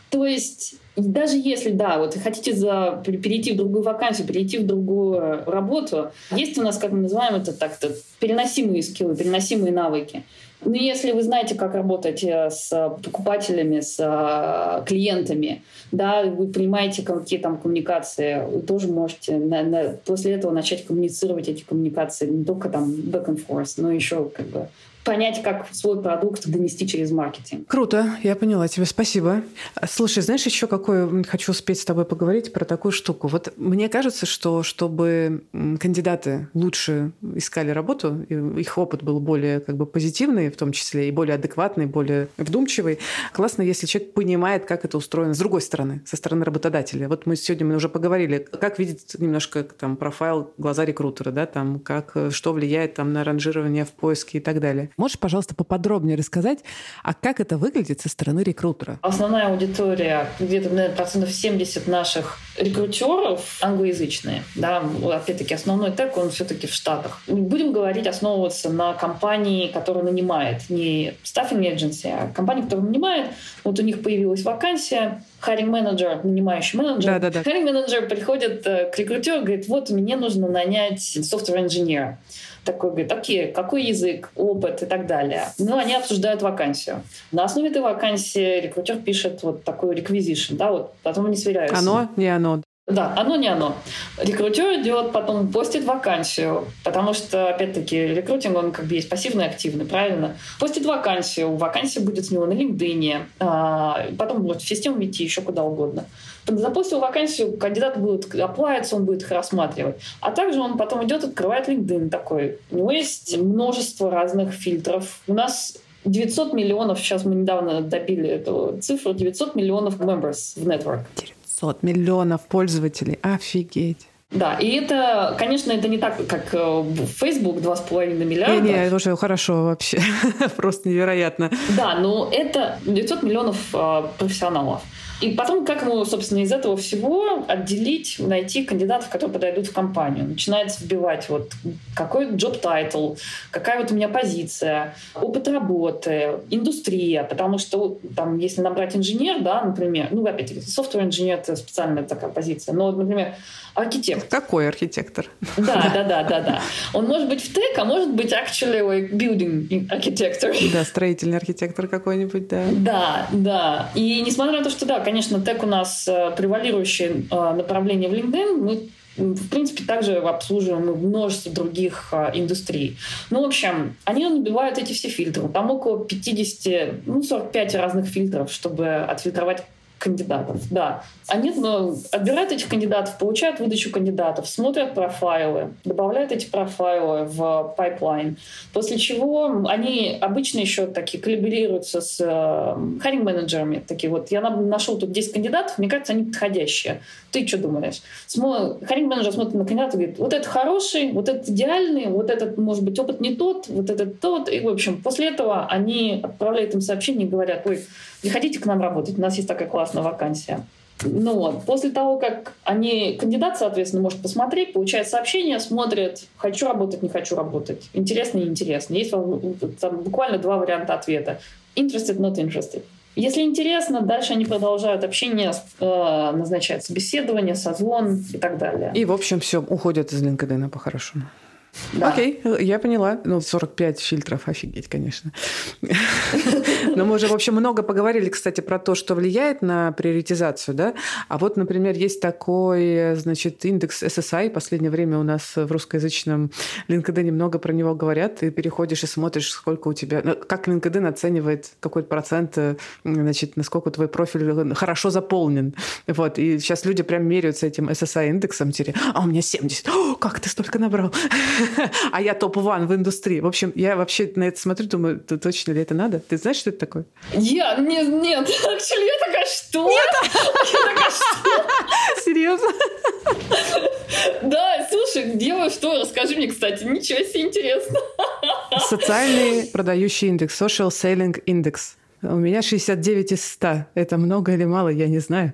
То есть даже если, да, вот хотите за, перейти в другую вакансию, перейти в другую работу, есть у нас, как мы называем это так-то, переносимые скиллы, переносимые навыки. Но если вы знаете, как работать э, с покупателями, с э, клиентами, да, вы понимаете, какие там коммуникации, вы тоже можете на, на, после этого начать коммуницировать эти коммуникации не только там back and forth, но еще как бы понять, как свой продукт донести через маркетинг. Круто, я поняла тебя, спасибо. Слушай, знаешь, еще какой хочу успеть с тобой поговорить про такую штуку. Вот мне кажется, что чтобы кандидаты лучше искали работу, их опыт был более как бы позитивный в том числе, и более адекватный, более вдумчивый, классно, если человек понимает, как это устроено с другой стороны, со стороны работодателя. Вот мы сегодня мы уже поговорили, как видеть немножко там профайл глаза рекрутера, да, там, как, что влияет там на ранжирование в поиске и так далее. Можешь, пожалуйста, поподробнее рассказать, а как это выглядит со стороны рекрутера? Основная аудитория, где-то, наверное, процентов 70 наших рекрутеров англоязычные. Да? Опять-таки, основной тег, он все-таки в Штатах. Будем говорить, основываться на компании, которая нанимает. Не staffing agency, а компания, которая нанимает. Вот у них появилась вакансия, hiring менеджер, нанимающий менеджер. Да, да, да. Hiring менеджер приходит к рекрутеру, говорит, вот мне нужно нанять software инженера такой говорит, окей, какой язык, опыт и так далее. Ну, они обсуждают вакансию. На основе этой вакансии рекрутер пишет вот такой requisition, да, вот потом они сверяются. Оно, не оно. Да, оно не оно. Рекрутер идет, потом постит вакансию, потому что, опять-таки, рекрутинг, он как бы есть пассивный и активный, правильно? Постит вакансию, вакансия будет с него на LinkedIn, а, потом будет в систему идти еще куда угодно. Запустил вакансию, кандидат будет оплавиться, он будет их рассматривать. А также он потом идет, открывает LinkedIn такой. У него есть множество разных фильтров. У нас 900 миллионов, сейчас мы недавно добили эту цифру, 900 миллионов members в network. 900 миллионов пользователей. Офигеть. Да, и это, конечно, это не так, как э, Facebook 2,5 миллиарда. Не, не, это уже хорошо вообще. Просто невероятно. Да, но это 900 миллионов э, профессионалов. И потом, как ему, собственно, из этого всего отделить, найти кандидатов, которые подойдут в компанию. Начинается вбивать вот какой job title, какая вот у меня позиция, опыт работы, индустрия, потому что там, если набрать инженер, да, например, ну, опять-таки, software инженер — это специальная такая позиция, но, например, архитектор. Какой архитектор? Да, да, да, да, да. Он может быть в tech, а может быть actually like building architector. Да, строительный архитектор какой-нибудь, да. Да, да. И несмотря на то, что да, конечно, tech у нас э, превалирующее э, направление в LinkedIn, мы в принципе, также обслуживаем множество других а, индустрий. Ну, в общем, они набивают эти все фильтры. Там около 50, ну, 45 разных фильтров, чтобы отфильтровать кандидатов, да. Они ну, отбирают этих кандидатов, получают выдачу кандидатов, смотрят профайлы, добавляют эти профайлы в pipeline, после чего они обычно еще такие коллаборируются с э, хайринг-менеджерами. Такие вот, я нашел тут 10 кандидатов, мне кажется, они подходящие. Ты что думаешь? Хайринг-менеджер смотрит на кандидата и говорит, вот это хороший, вот этот идеальный, вот этот, может быть, опыт не тот, вот этот тот. И, в общем, после этого они отправляют им сообщение и говорят, ой, приходите к нам работать, у нас есть такая классная вакансия. Ну вот, после того, как они, кандидат, соответственно, может посмотреть, получает сообщение, смотрит, хочу работать, не хочу работать, интересно, неинтересно. Есть там буквально два варианта ответа. Interested, not interested. Если интересно, дальше они продолжают общение, э, назначают собеседование, созвон и так далее. И, в общем, все, уходят из LinkedIn по-хорошему. Да. Окей, я поняла. Ну, 45 фильтров, офигеть, конечно. Но мы уже, в общем, много поговорили, кстати, про то, что влияет на приоритизацию, да? А вот, например, есть такой, значит, индекс SSI. Последнее время у нас в русскоязычном LinkedIn много про него говорят. Ты переходишь и смотришь, сколько у тебя... Ну, как LinkedIn оценивает какой-то процент, э, значит, насколько твой профиль хорошо заполнен. Вот. И сейчас люди прям меряются этим SSI-индексом. А у меня 70. О, как ты столько набрал? а я топ-1 в индустрии. В общем, я вообще на это смотрю, думаю, точно ли это надо? Ты знаешь, что это такое? Я? Нет, нет. Actually, я такая, что? Нет. Я такая, что? Серьезно? Да, слушай, делаю что? Расскажи мне, кстати. Ничего себе интересно. Социальный продающий индекс, social selling index. У меня 69 из 100. Это много или мало, я не знаю.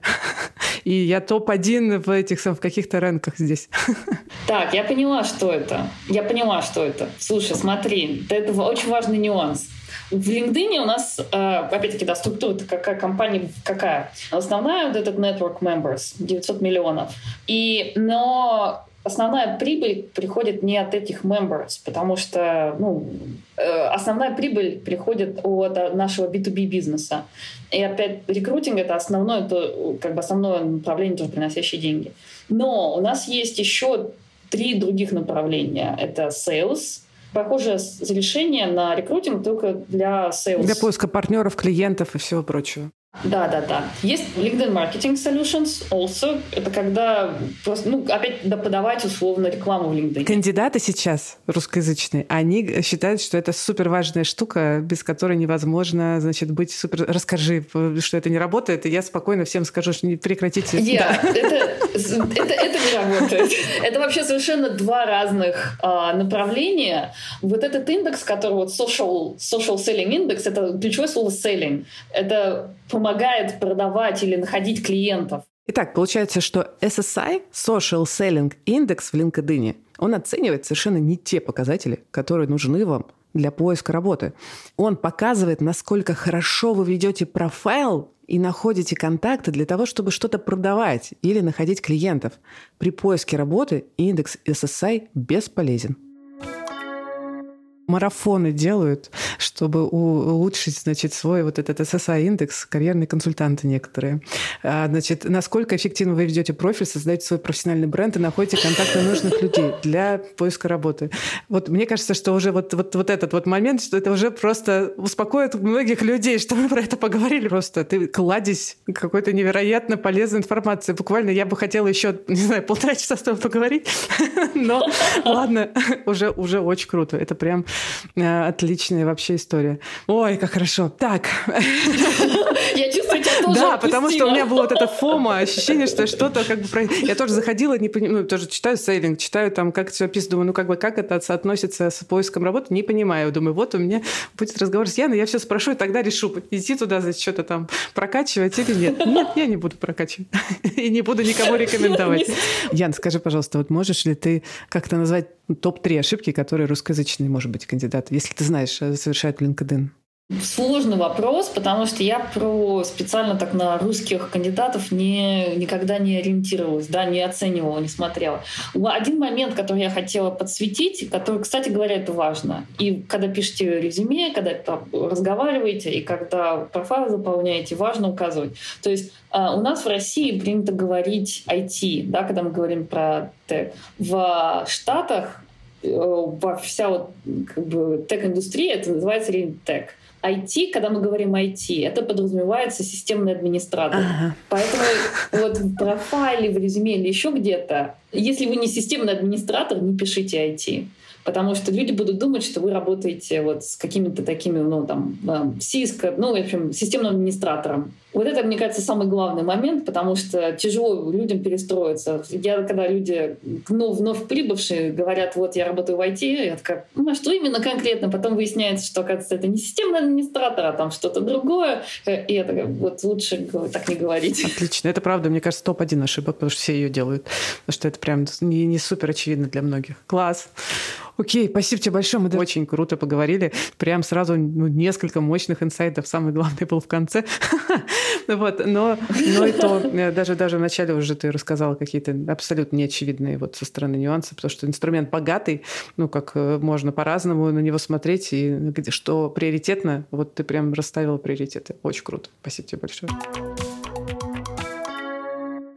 И я топ-1 в этих в каких-то рынках здесь. Так, я поняла, что это. Я поняла, что это. Слушай, смотри, это очень важный нюанс. В LinkedIn у нас, э, опять-таки, да, структура какая компания какая. Основная вот этот network members, 900 миллионов. И, но основная прибыль приходит не от этих members, потому что ну, э, основная прибыль приходит от нашего B2B бизнеса. И опять рекрутинг это основное, это как бы основное направление, тоже приносящее деньги. Но у нас есть еще три других направления. Это sales, похожее решение на рекрутинг только для sales. Для поиска партнеров, клиентов и всего прочего. Да, да, да. Есть LinkedIn Marketing Solutions also. Это когда просто, ну, опять да, подавать условно рекламу в LinkedIn. Кандидаты сейчас русскоязычные, они считают, что это супер важная штука, без которой невозможно, значит, быть супер... Расскажи, что это не работает, и я спокойно всем скажу, что не прекратите. Yeah, да. это, это, это не работает. Это вообще совершенно два разных а, направления. Вот этот индекс, который вот social, social selling index, это ключевое слово selling. Это помогает продавать или находить клиентов. Итак, получается, что SSI, Social Selling Index в LinkedIn, он оценивает совершенно не те показатели, которые нужны вам для поиска работы. Он показывает, насколько хорошо вы ведете профайл и находите контакты для того, чтобы что-то продавать или находить клиентов. При поиске работы индекс SSI бесполезен марафоны делают, чтобы улучшить, значит, свой вот этот SSI-индекс, карьерные консультанты некоторые. А, значит, насколько эффективно вы ведете профиль, создаете свой профессиональный бренд и находите контакты нужных людей для поиска работы. Вот мне кажется, что уже вот, вот, вот этот вот момент, что это уже просто успокоит многих людей, что мы про это поговорили просто. Ты кладезь какой-то невероятно полезной информации. Буквально я бы хотела еще, не знаю, полтора часа с тобой поговорить, но ладно, уже, уже очень круто. Это прям отличная вообще история. Ой, как хорошо. Так. Да, потому что у меня было вот это фома, ощущение, что что-то как бы... Я тоже заходила, не понимаю, ну, тоже читаю сейлинг, читаю там, как все описано, думаю, ну, как бы, как это соотносится с поиском работы, не понимаю. Думаю, вот у меня будет разговор с Яной, я все спрошу, и тогда решу, идти туда, значит, что-то там прокачивать или нет. Нет, я не буду прокачивать. И не буду никому рекомендовать. Ян, скажи, пожалуйста, вот можешь ли ты как-то назвать топ-3 ошибки, которые русскоязычные, может быть, кандидаты, если ты знаешь, э, совершают LinkedIn? Сложный вопрос, потому что я про специально так на русских кандидатов не, никогда не ориентировалась, да, не оценивала, не смотрела. Один момент, который я хотела подсветить, который, кстати говоря, это важно. И когда пишете резюме, когда разговариваете, и когда профайл заполняете, важно указывать. То есть а, у нас в России принято говорить IT, да, когда мы говорим про тег. В Штатах э, во вся вот как бы тег-индустрия, это называется тег. IT, когда мы говорим IT, это подразумевается системный администратор. Ага. Поэтому вот в профайле, в резюме или еще где-то, если вы не системный администратор, не пишите IT. Потому что люди будут думать, что вы работаете вот с какими-то такими, ну, там, Cisco, ну, в общем, системным администратором. Вот это, мне кажется, самый главный момент, потому что тяжело людям перестроиться. Я, когда люди, ну, вновь прибывшие, говорят, вот, я работаю в IT, я такая, ну, а что именно конкретно? Потом выясняется, что, оказывается, это не системный администратор, а там что-то другое. И я такая, вот лучше так не говорить. Отлично. Это правда, мне кажется, топ-1 ошибок, потому что все ее делают. Потому что это прям не, не супер очевидно для многих. Класс. Окей, спасибо тебе большое. Мы очень круто поговорили. Прям сразу ну, несколько мощных инсайтов. Самый главный был в конце. вот, но, но и то, э, даже, даже вначале уже ты рассказала какие-то абсолютно неочевидные вот со стороны нюансы, потому что инструмент богатый, ну, как э, можно по-разному на него смотреть, и что приоритетно, вот ты прям расставила приоритеты. Очень круто. Спасибо тебе большое.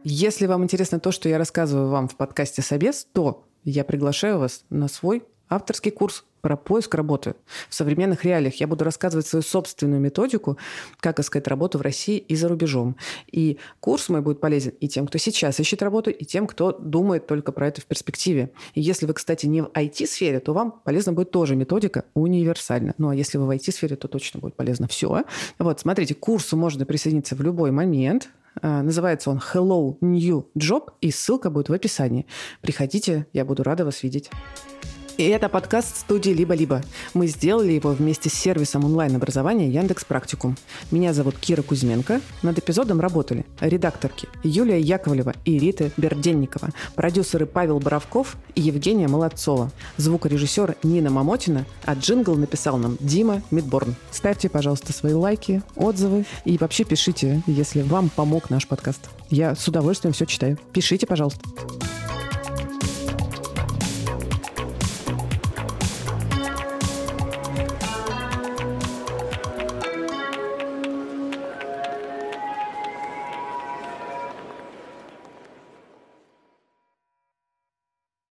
Если вам интересно то, что я рассказываю вам в подкасте «Собес», то я приглашаю вас на свой авторский курс про поиск работы. В современных реалиях я буду рассказывать свою собственную методику, как искать работу в России и за рубежом. И курс мой будет полезен и тем, кто сейчас ищет работу, и тем, кто думает только про это в перспективе. И если вы, кстати, не в IT-сфере, то вам полезна будет тоже методика универсальна. Ну а если вы в IT-сфере, то точно будет полезно все. Вот, смотрите, к курсу можно присоединиться в любой момент. А, называется он Hello New Job, и ссылка будет в описании. Приходите, я буду рада вас видеть. И это подкаст студии «Либо-либо». Мы сделали его вместе с сервисом онлайн-образования Яндекс Практикум. Меня зовут Кира Кузьменко. Над эпизодом работали редакторки Юлия Яковлева и Рита Берденникова, продюсеры Павел Боровков и Евгения Молодцова, звукорежиссер Нина Мамотина, а джингл написал нам Дима Мидборн. Ставьте, пожалуйста, свои лайки, отзывы и вообще пишите, если вам помог наш подкаст. Я с удовольствием все читаю. Пишите, пожалуйста.